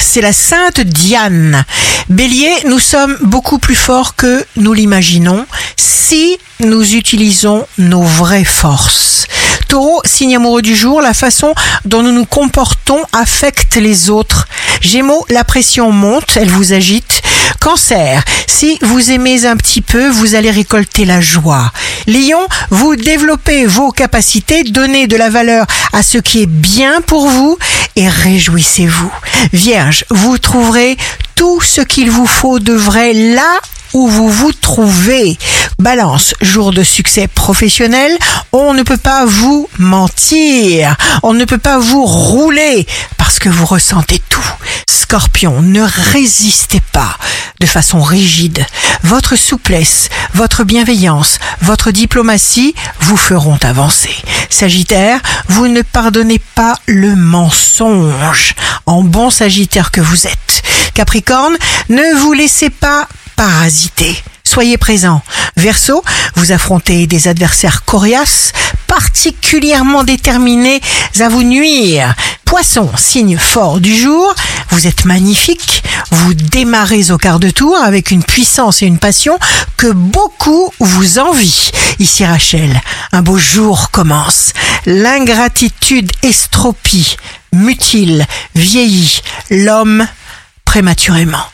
c'est la Sainte Diane. Bélier, nous sommes beaucoup plus forts que nous l'imaginons si nous utilisons nos vraies forces. Taureau, signe amoureux du jour, la façon dont nous nous comportons affecte les autres. Gémeaux, la pression monte, elle vous agite. Cancer, si vous aimez un petit peu, vous allez récolter la joie. Lion, vous développez vos capacités, donnez de la valeur à ce qui est bien pour vous et réjouissez-vous. Vierge, vous trouverez tout ce qu'il vous faut de vrai là où vous vous trouvez. Balance, jour de succès professionnel, on ne peut pas vous mentir, on ne peut pas vous rouler parce que vous ressentez tout. Scorpion, ne résistez pas de façon rigide. Votre souplesse, votre bienveillance, votre diplomatie vous feront avancer. Sagittaire, vous ne pardonnez pas le mensonge en bon Sagittaire que vous êtes. Capricorne, ne vous laissez pas parasiter. Soyez présent. Verseau, vous affrontez des adversaires coriaces, particulièrement déterminés à vous nuire. Poisson, signe fort du jour, vous êtes magnifique, vous démarrez au quart de tour avec une puissance et une passion que beaucoup vous envient. Ici Rachel, un beau jour commence. L'ingratitude estropie, mutile, vieillit l'homme prématurément.